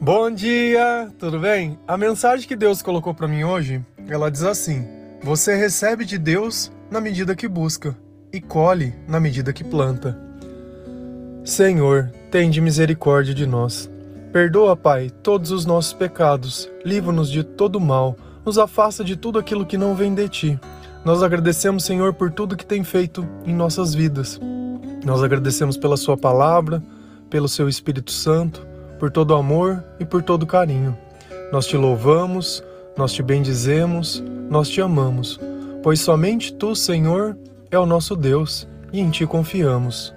Bom dia, tudo bem? A mensagem que Deus colocou para mim hoje, ela diz assim: Você recebe de Deus na medida que busca e colhe na medida que planta. Senhor, tende misericórdia de nós. Perdoa, Pai, todos os nossos pecados, livra-nos de todo mal, nos afasta de tudo aquilo que não vem de ti. Nós agradecemos, Senhor, por tudo que tem feito em nossas vidas. Nós agradecemos pela Sua palavra, pelo Seu Espírito Santo por todo amor e por todo carinho. Nós te louvamos, nós te bendizemos, nós te amamos, pois somente tu, Senhor, é o nosso Deus e em ti confiamos.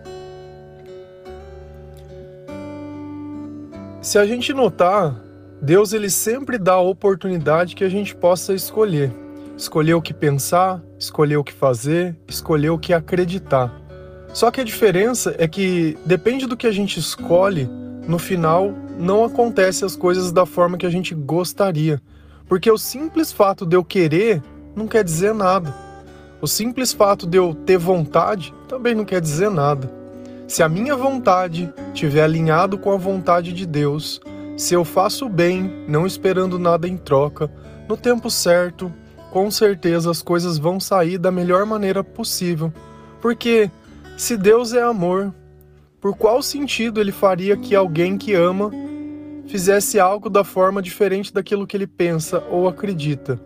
Se a gente notar, Deus ele sempre dá a oportunidade que a gente possa escolher. Escolher o que pensar, escolher o que fazer, escolher o que acreditar. Só que a diferença é que depende do que a gente escolhe, no final não acontece as coisas da forma que a gente gostaria. Porque o simples fato de eu querer não quer dizer nada. O simples fato de eu ter vontade também não quer dizer nada. Se a minha vontade estiver alinhado com a vontade de Deus, se eu faço bem, não esperando nada em troca, no tempo certo, com certeza as coisas vão sair da melhor maneira possível. Porque se Deus é amor, por qual sentido ele faria que alguém que ama fizesse algo da forma diferente daquilo que ele pensa ou acredita?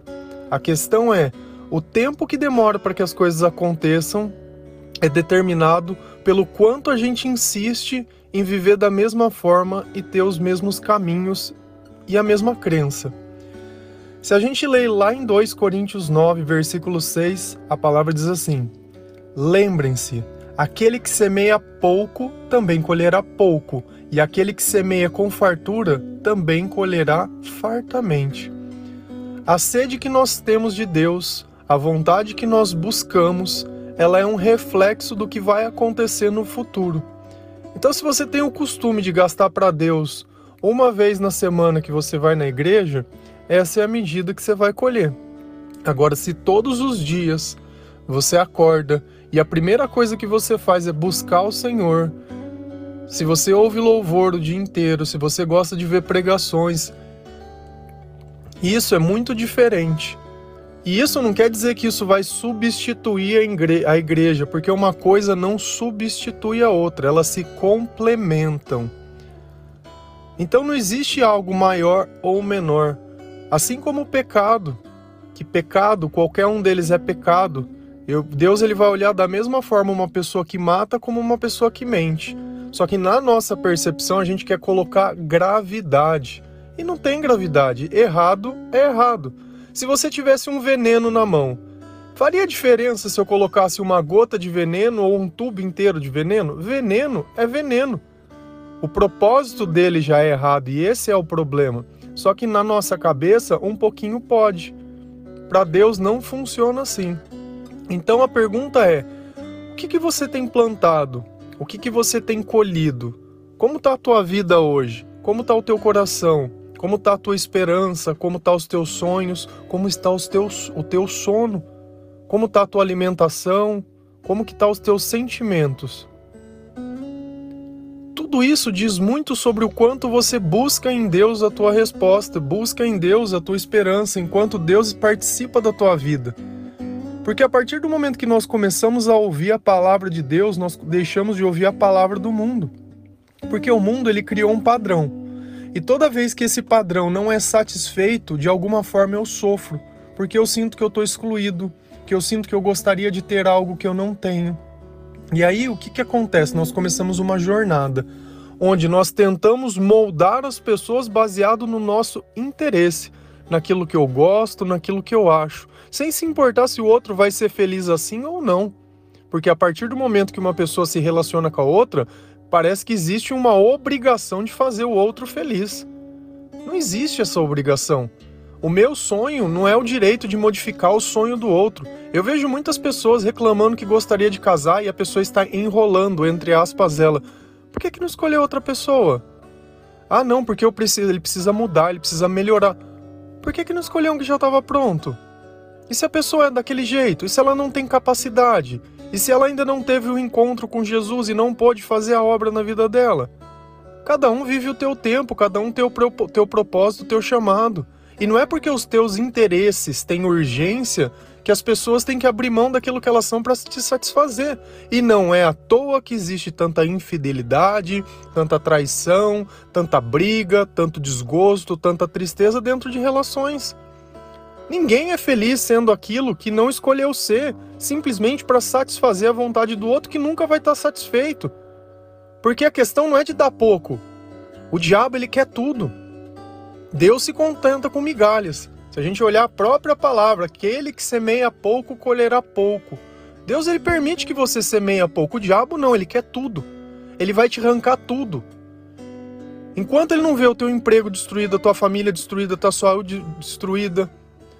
A questão é: o tempo que demora para que as coisas aconteçam é determinado pelo quanto a gente insiste em viver da mesma forma e ter os mesmos caminhos e a mesma crença. Se a gente lê lá em 2 Coríntios 9, versículo 6, a palavra diz assim: Lembrem-se Aquele que semeia pouco também colherá pouco, e aquele que semeia com fartura também colherá fartamente. A sede que nós temos de Deus, a vontade que nós buscamos, ela é um reflexo do que vai acontecer no futuro. Então, se você tem o costume de gastar para Deus uma vez na semana que você vai na igreja, essa é a medida que você vai colher. Agora, se todos os dias você acorda e a primeira coisa que você faz é buscar o Senhor. Se você ouve louvor o dia inteiro, se você gosta de ver pregações, isso é muito diferente. E isso não quer dizer que isso vai substituir a igreja, porque uma coisa não substitui a outra, elas se complementam. Então não existe algo maior ou menor. Assim como o pecado, que pecado, qualquer um deles é pecado, eu, Deus ele vai olhar da mesma forma uma pessoa que mata como uma pessoa que mente. Só que na nossa percepção a gente quer colocar gravidade. E não tem gravidade. Errado é errado. Se você tivesse um veneno na mão, faria diferença se eu colocasse uma gota de veneno ou um tubo inteiro de veneno? Veneno é veneno. O propósito dele já é errado e esse é o problema. Só que na nossa cabeça, um pouquinho pode. Para Deus não funciona assim. Então a pergunta é: o que, que você tem plantado? O que, que você tem colhido? Como está a tua vida hoje? Como está o teu coração? Como está a tua esperança? Como estão tá os teus sonhos? Como está os teus, o teu sono? Como está a tua alimentação? Como que tá os teus sentimentos? Tudo isso diz muito sobre o quanto você busca em Deus a tua resposta, busca em Deus a tua esperança, enquanto Deus participa da tua vida. Porque a partir do momento que nós começamos a ouvir a palavra de Deus, nós deixamos de ouvir a palavra do mundo. Porque o mundo ele criou um padrão. E toda vez que esse padrão não é satisfeito, de alguma forma eu sofro, porque eu sinto que eu estou excluído, que eu sinto que eu gostaria de ter algo que eu não tenho. E aí o que, que acontece? Nós começamos uma jornada onde nós tentamos moldar as pessoas baseado no nosso interesse naquilo que eu gosto, naquilo que eu acho, sem se importar se o outro vai ser feliz assim ou não. Porque a partir do momento que uma pessoa se relaciona com a outra, parece que existe uma obrigação de fazer o outro feliz. Não existe essa obrigação. O meu sonho não é o direito de modificar o sonho do outro. Eu vejo muitas pessoas reclamando que gostaria de casar e a pessoa está enrolando, entre aspas, ela. Por que, que não escolheu outra pessoa? Ah, não, porque eu preciso, ele precisa mudar, ele precisa melhorar. Por que, que não escolheu um que já estava pronto? E se a pessoa é daquele jeito? E se ela não tem capacidade? E se ela ainda não teve o um encontro com Jesus e não pôde fazer a obra na vida dela? Cada um vive o teu tempo, cada um tem o teu propósito, o teu chamado. E não é porque os teus interesses têm urgência que as pessoas têm que abrir mão daquilo que elas são para te satisfazer. E não é à toa que existe tanta infidelidade, tanta traição, tanta briga, tanto desgosto, tanta tristeza dentro de relações. Ninguém é feliz sendo aquilo que não escolheu ser, simplesmente para satisfazer a vontade do outro que nunca vai estar satisfeito. Porque a questão não é de dar pouco. O diabo ele quer tudo. Deus se contenta com migalhas. Se a gente olhar a própria palavra, aquele que semeia pouco colherá pouco. Deus ele permite que você semeia pouco. O diabo não, ele quer tudo. Ele vai te arrancar tudo. Enquanto ele não vê o teu emprego destruído, a tua família destruída, a tua saúde destruída,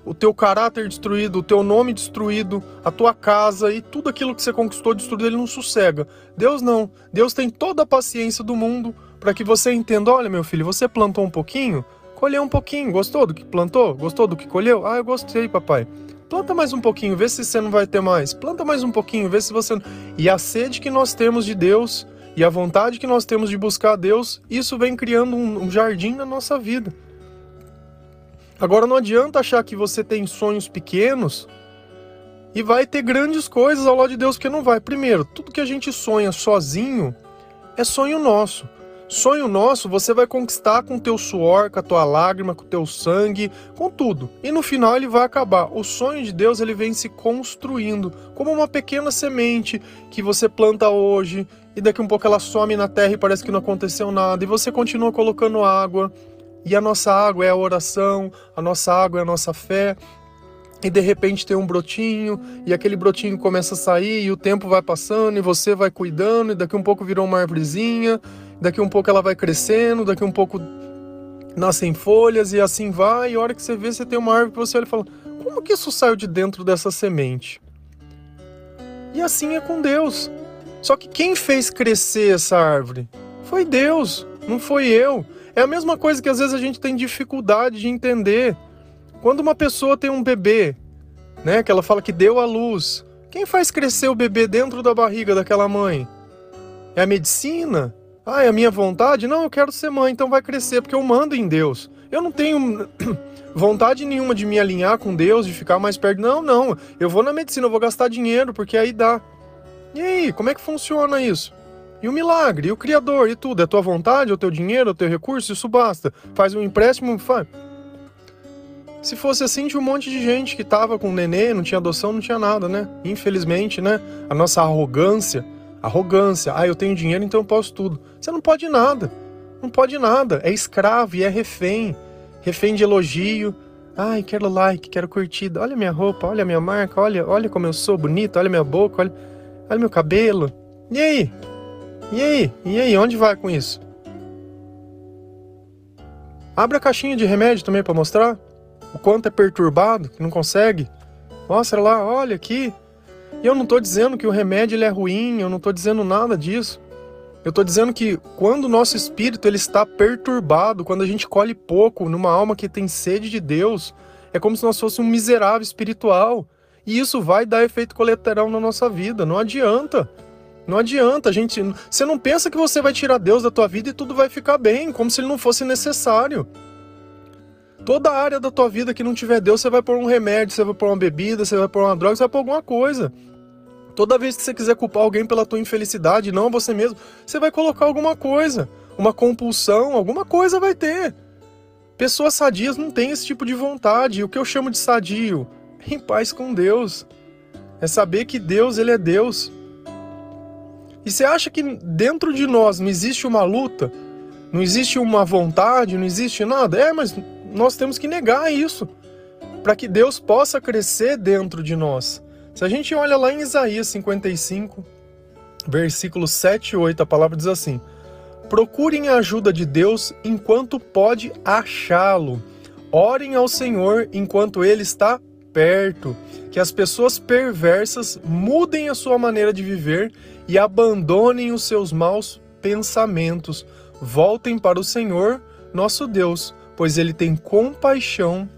o teu caráter destruído, o teu nome destruído, a tua casa e tudo aquilo que você conquistou destruído, ele não sossega. Deus não. Deus tem toda a paciência do mundo para que você entenda: olha, meu filho, você plantou um pouquinho, colheu um pouquinho. Gostou do que plantou? Gostou do que colheu? Ah, eu gostei, papai. Planta mais um pouquinho, vê se você não vai ter mais. Planta mais um pouquinho, vê se você. E a sede que nós temos de Deus e a vontade que nós temos de buscar a Deus, isso vem criando um, jardim na nossa vida. Agora não adianta achar que você tem sonhos pequenos e vai ter grandes coisas ao lado de Deus, porque não vai. Primeiro, tudo que a gente sonha sozinho é sonho nosso. Sonho nosso você vai conquistar com teu suor, com a tua lágrima, com o teu sangue, com tudo. E no final ele vai acabar. O sonho de Deus ele vem se construindo como uma pequena semente que você planta hoje e daqui um pouco ela some na terra e parece que não aconteceu nada e você continua colocando água. E a nossa água é a oração, a nossa água é a nossa fé, e de repente tem um brotinho, e aquele brotinho começa a sair, e o tempo vai passando, e você vai cuidando, e daqui um pouco virou uma árvorezinha, daqui um pouco ela vai crescendo, daqui um pouco nascem folhas e assim vai, e a hora que você vê, você tem uma árvore que você olha e fala: como que isso saiu de dentro dessa semente? E assim é com Deus. Só que quem fez crescer essa árvore? Foi Deus, não foi eu. É a mesma coisa que às vezes a gente tem dificuldade de entender. Quando uma pessoa tem um bebê, né, que ela fala que deu à luz, quem faz crescer o bebê dentro da barriga daquela mãe? É a medicina? Ah, é a minha vontade? Não, eu quero ser mãe, então vai crescer, porque eu mando em Deus. Eu não tenho vontade nenhuma de me alinhar com Deus, de ficar mais perto. Não, não. Eu vou na medicina, eu vou gastar dinheiro, porque aí dá. E aí, como é que funciona isso? E o milagre, e o Criador, e tudo. É tua vontade, é o teu dinheiro, é o teu recurso, isso basta. Faz um empréstimo, faz. Se fosse assim, tinha um monte de gente que tava com nenê, não tinha adoção, não tinha nada, né? Infelizmente, né? A nossa arrogância Arrogância. Ah, eu tenho dinheiro, então eu posso tudo. Você não pode nada. Não pode nada. É escravo e é refém. Refém de elogio. Ai, quero like, quero curtida. Olha minha roupa, olha minha marca, olha, olha como eu sou bonito, olha minha boca, olha, olha meu cabelo. E aí? E aí? E aí? Onde vai com isso? Abre a caixinha de remédio também para mostrar o quanto é perturbado, que não consegue. Mostra lá, olha aqui, e eu não estou dizendo que o remédio ele é ruim, eu não estou dizendo nada disso. Eu estou dizendo que quando o nosso espírito ele está perturbado, quando a gente colhe pouco numa alma que tem sede de Deus, é como se nós fôssemos um miserável espiritual. E isso vai dar efeito colateral na nossa vida. Não adianta. Não adianta, gente. Você não pensa que você vai tirar Deus da tua vida e tudo vai ficar bem, como se ele não fosse necessário. Toda área da tua vida que não tiver Deus, você vai pôr um remédio, você vai pôr uma bebida, você vai pôr uma droga, você vai pôr alguma coisa. Toda vez que você quiser culpar alguém pela tua infelicidade, não você mesmo, você vai colocar alguma coisa, uma compulsão, alguma coisa vai ter. Pessoas sadias não têm esse tipo de vontade. O que eu chamo de sadio? Em paz com Deus. É saber que Deus, ele é Deus. E você acha que dentro de nós não existe uma luta? Não existe uma vontade? Não existe nada? É, mas nós temos que negar isso para que Deus possa crescer dentro de nós. Se a gente olha lá em Isaías 55, versículos 7 e 8, a palavra diz assim: Procurem a ajuda de Deus enquanto pode achá-lo. Orem ao Senhor enquanto ele está perto. Que as pessoas perversas mudem a sua maneira de viver e abandonem os seus maus pensamentos. Voltem para o Senhor, nosso Deus, pois ele tem compaixão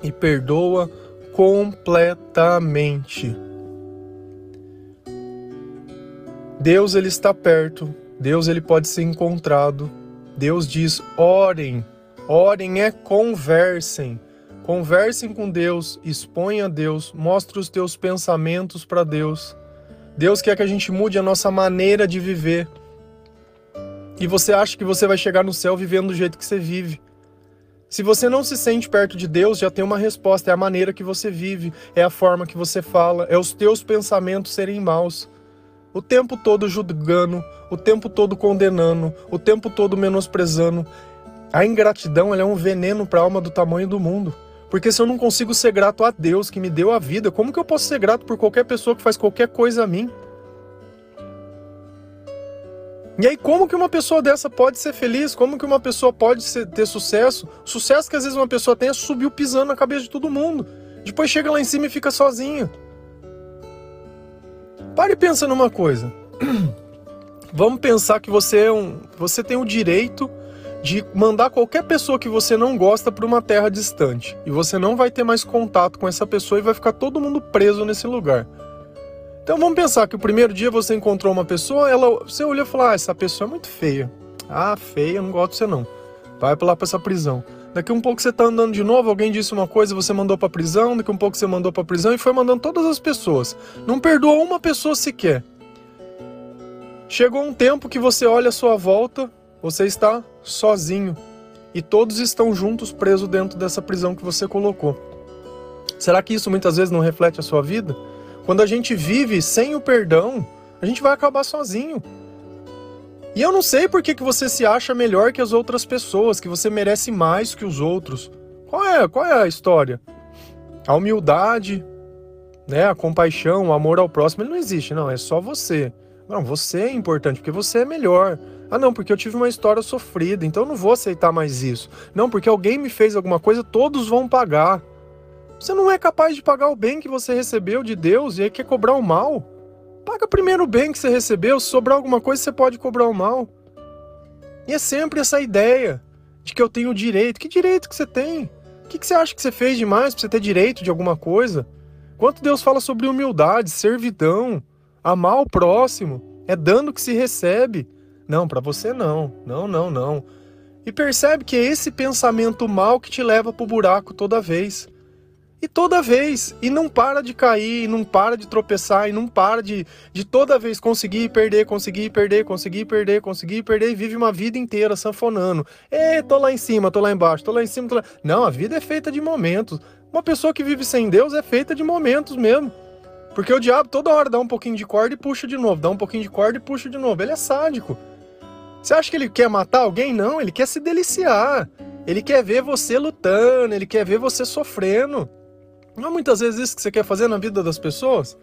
e perdoa completamente. Deus ele está perto, Deus ele pode ser encontrado Deus diz: orem. Orem é conversem. Conversem com Deus, exponha a Deus, mostre os teus pensamentos para Deus. Deus quer que a gente mude a nossa maneira de viver. E você acha que você vai chegar no céu vivendo do jeito que você vive. Se você não se sente perto de Deus, já tem uma resposta: é a maneira que você vive, é a forma que você fala, é os teus pensamentos serem maus. O tempo todo julgando, o tempo todo condenando, o tempo todo menosprezando. A ingratidão é um veneno para a alma do tamanho do mundo. Porque se eu não consigo ser grato a Deus que me deu a vida, como que eu posso ser grato por qualquer pessoa que faz qualquer coisa a mim? E aí, como que uma pessoa dessa pode ser feliz? Como que uma pessoa pode ser, ter sucesso? Sucesso que às vezes uma pessoa tem é subir pisando na cabeça de todo mundo. Depois chega lá em cima e fica sozinho. Pare e pensa numa coisa. Vamos pensar que você é um, você tem o direito de mandar qualquer pessoa que você não gosta para uma terra distante. E você não vai ter mais contato com essa pessoa e vai ficar todo mundo preso nesse lugar. Então vamos pensar que o primeiro dia você encontrou uma pessoa, ela, você olhou e falou: Ah, essa pessoa é muito feia. Ah, feia, não gosto de você não. Vai lá para essa prisão. Daqui um pouco você tá andando de novo, alguém disse uma coisa, você mandou para prisão, daqui um pouco você mandou para prisão e foi mandando todas as pessoas. Não perdoou uma pessoa sequer. Chegou um tempo que você olha a sua volta, você está sozinho e todos estão juntos presos dentro dessa prisão que você colocou. Será que isso muitas vezes não reflete a sua vida? Quando a gente vive sem o perdão, a gente vai acabar sozinho. E eu não sei por que, que você se acha melhor que as outras pessoas, que você merece mais que os outros. Qual é, qual é a história? A humildade, né, a compaixão, o amor ao próximo, ele não existe, não, é só você. Não, você é importante porque você é melhor. Ah, não, porque eu tive uma história sofrida, então eu não vou aceitar mais isso. Não, porque alguém me fez alguma coisa, todos vão pagar. Você não é capaz de pagar o bem que você recebeu de Deus e aí quer cobrar o mal. Paga primeiro o bem que você recebeu, se sobrar alguma coisa, você pode cobrar o mal. E é sempre essa ideia de que eu tenho direito. Que direito que você tem? O que, você acha que você fez demais para você ter direito de alguma coisa? Quanto Deus fala sobre humildade, servidão, amar o próximo, é dando que se recebe. Não, para você não. Não, não, não. E percebe que é esse pensamento mal que te leva pro buraco toda vez. E toda vez. E não para de cair, e não para de tropeçar, e não para de, de toda vez conseguir perder, conseguir perder, conseguir perder, conseguir perder, e vive uma vida inteira sanfonando. Ê, tô lá em cima, tô lá embaixo, tô lá em cima, tô lá... Não, a vida é feita de momentos. Uma pessoa que vive sem Deus é feita de momentos mesmo. Porque o diabo toda hora dá um pouquinho de corda e puxa de novo, dá um pouquinho de corda e puxa de novo. Ele é sádico. Você acha que ele quer matar alguém? Não, ele quer se deliciar. Ele quer ver você lutando, ele quer ver você sofrendo. Não é muitas vezes isso que você quer fazer na vida das pessoas?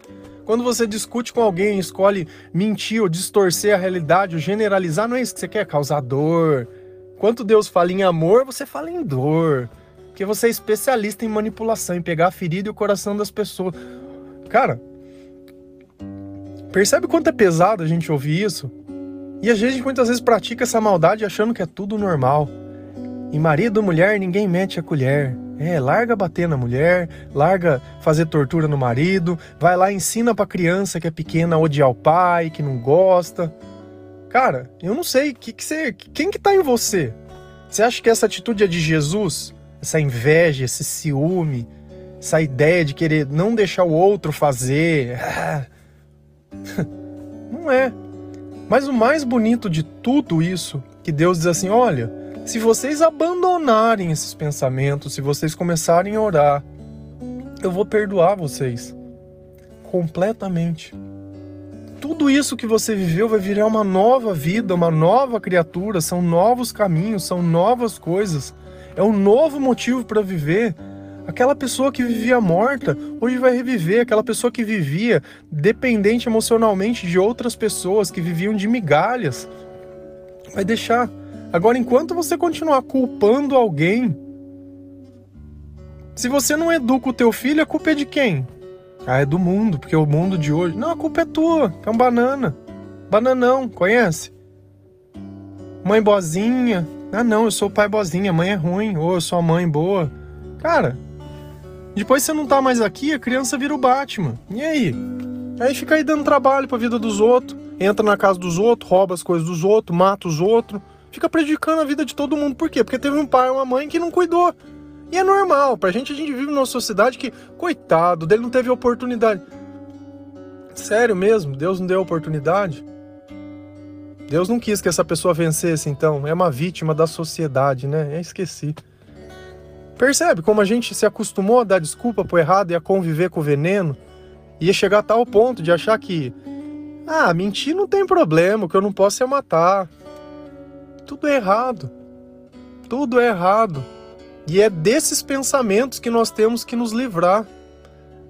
Quando você discute com alguém, escolhe mentir ou distorcer a realidade ou generalizar, não é isso que você quer? Causar dor. Enquanto Deus fala em amor, você fala em dor. Porque você é especialista em manipulação, em pegar a ferida e o coração das pessoas. Cara, percebe quanto é pesado a gente ouvir isso? E a gente muitas vezes pratica essa maldade achando que é tudo normal. Em marido, mulher, ninguém mete a colher. É, larga bater na mulher, larga fazer tortura no marido, vai lá ensina pra criança que é pequena a odiar o pai, que não gosta. Cara, eu não sei, que que você, quem que tá em você? Você acha que essa atitude é de Jesus? Essa inveja, esse ciúme, essa ideia de querer não deixar o outro fazer. Não é. Mas o mais bonito de tudo isso, que Deus diz assim: olha, se vocês abandonarem esses pensamentos, se vocês começarem a orar, eu vou perdoar vocês completamente. Tudo isso que você viveu vai virar uma nova vida, uma nova criatura, são novos caminhos, são novas coisas. É um novo motivo para viver. Aquela pessoa que vivia morta, hoje vai reviver. Aquela pessoa que vivia dependente emocionalmente de outras pessoas, que viviam de migalhas, vai deixar. Agora, enquanto você continuar culpando alguém, se você não educa o teu filho, a culpa é de quem? Ah, é do mundo, porque o mundo de hoje. Não, a culpa é tua, é um banana. Bananão, conhece? Mãe boazinha. Ah, não, eu sou pai boazinha, mãe é ruim. Ou eu sou a mãe boa. Cara, depois você não tá mais aqui, a criança vira o Batman. E aí? Aí fica aí dando trabalho pra vida dos outros, entra na casa dos outros, rouba as coisas dos outros, mata os outros. Fica prejudicando a vida de todo mundo. Por quê? Porque teve um pai uma mãe que não cuidou. E é normal, pra gente, a gente vive numa sociedade que, coitado, dele não teve oportunidade. Sério mesmo, Deus não deu oportunidade? Deus não quis que essa pessoa vencesse, então. É uma vítima da sociedade, né? Eu esqueci. Percebe como a gente se acostumou a dar desculpa pro errado e a conviver com o veneno? Ia chegar a tal ponto de achar que, ah, mentir não tem problema, o que eu não posso é matar. Tudo é errado. Tudo é errado. E é desses pensamentos que nós temos que nos livrar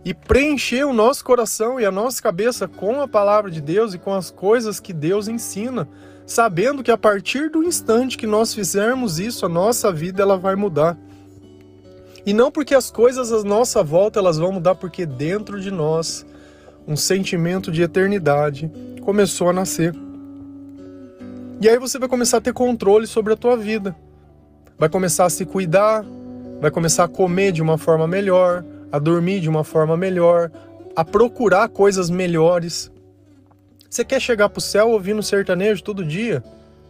e preencher o nosso coração e a nossa cabeça com a palavra de Deus e com as coisas que Deus ensina, sabendo que a partir do instante que nós fizermos isso, a nossa vida ela vai mudar. E não porque as coisas à nossa volta elas vão mudar, porque dentro de nós um sentimento de eternidade começou a nascer. E aí você vai começar a ter controle sobre a tua vida. Vai começar a se cuidar, vai começar a comer de uma forma melhor, a dormir de uma forma melhor, a procurar coisas melhores. Você quer chegar pro céu ouvindo sertanejo todo dia?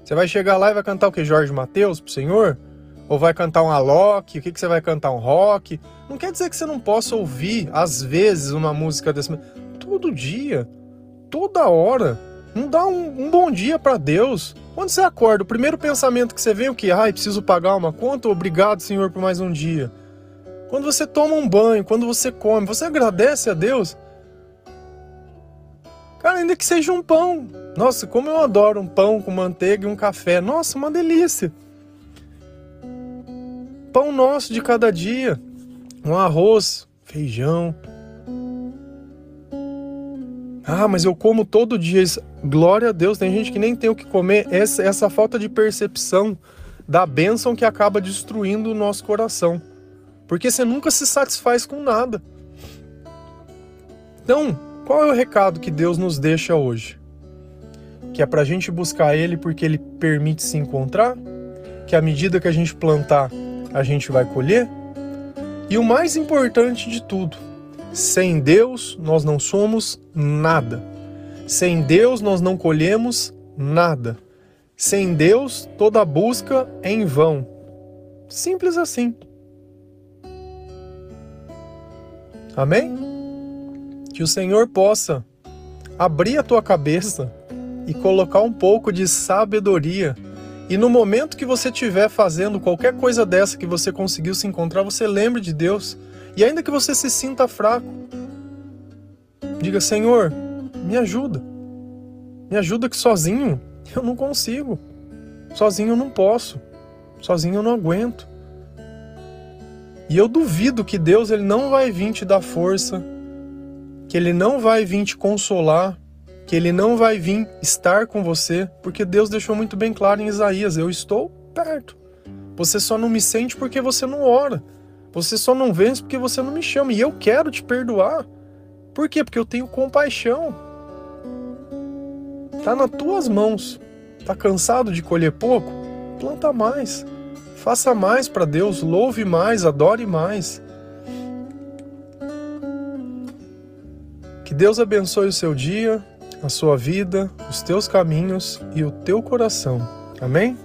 Você vai chegar lá e vai cantar o que? Jorge Mateus pro Senhor? Ou vai cantar um Alok? O que, que você vai cantar? Um rock? Não quer dizer que você não possa ouvir, às vezes, uma música desse. Todo dia, toda hora. Não dá um, um bom dia para Deus. Quando você acorda, o primeiro pensamento que você vem é o que? Ai, preciso pagar uma conta? Obrigado, Senhor, por mais um dia. Quando você toma um banho, quando você come, você agradece a Deus? Cara, ainda que seja um pão. Nossa, como eu adoro um pão com manteiga e um café. Nossa, uma delícia. Pão nosso de cada dia. Um arroz, feijão. Ah, mas eu como todo dia. Glória a Deus, tem gente que nem tem o que comer. Essa, essa falta de percepção da bênção que acaba destruindo o nosso coração. Porque você nunca se satisfaz com nada. Então, qual é o recado que Deus nos deixa hoje? Que é para a gente buscar Ele porque Ele permite se encontrar, que à medida que a gente plantar, a gente vai colher. E o mais importante de tudo, sem Deus nós não somos nada. Sem Deus nós não colhemos nada. Sem Deus toda busca é em vão. Simples assim. Amém? Que o Senhor possa abrir a tua cabeça e colocar um pouco de sabedoria. E no momento que você estiver fazendo qualquer coisa dessa que você conseguiu se encontrar, você lembre de Deus. E ainda que você se sinta fraco, diga: Senhor, me ajuda. Me ajuda que sozinho eu não consigo. Sozinho eu não posso. Sozinho eu não aguento. E eu duvido que Deus ele não vai vir te dar força, que ele não vai vir te consolar, que ele não vai vir estar com você, porque Deus deixou muito bem claro em Isaías: eu estou perto. Você só não me sente porque você não ora. Você só não vence porque você não me chama. E eu quero te perdoar. Por quê? Porque eu tenho compaixão. Tá nas tuas mãos. Tá cansado de colher pouco? Planta mais. Faça mais para Deus, louve mais, adore mais. Que Deus abençoe o seu dia, a sua vida, os teus caminhos e o teu coração. Amém?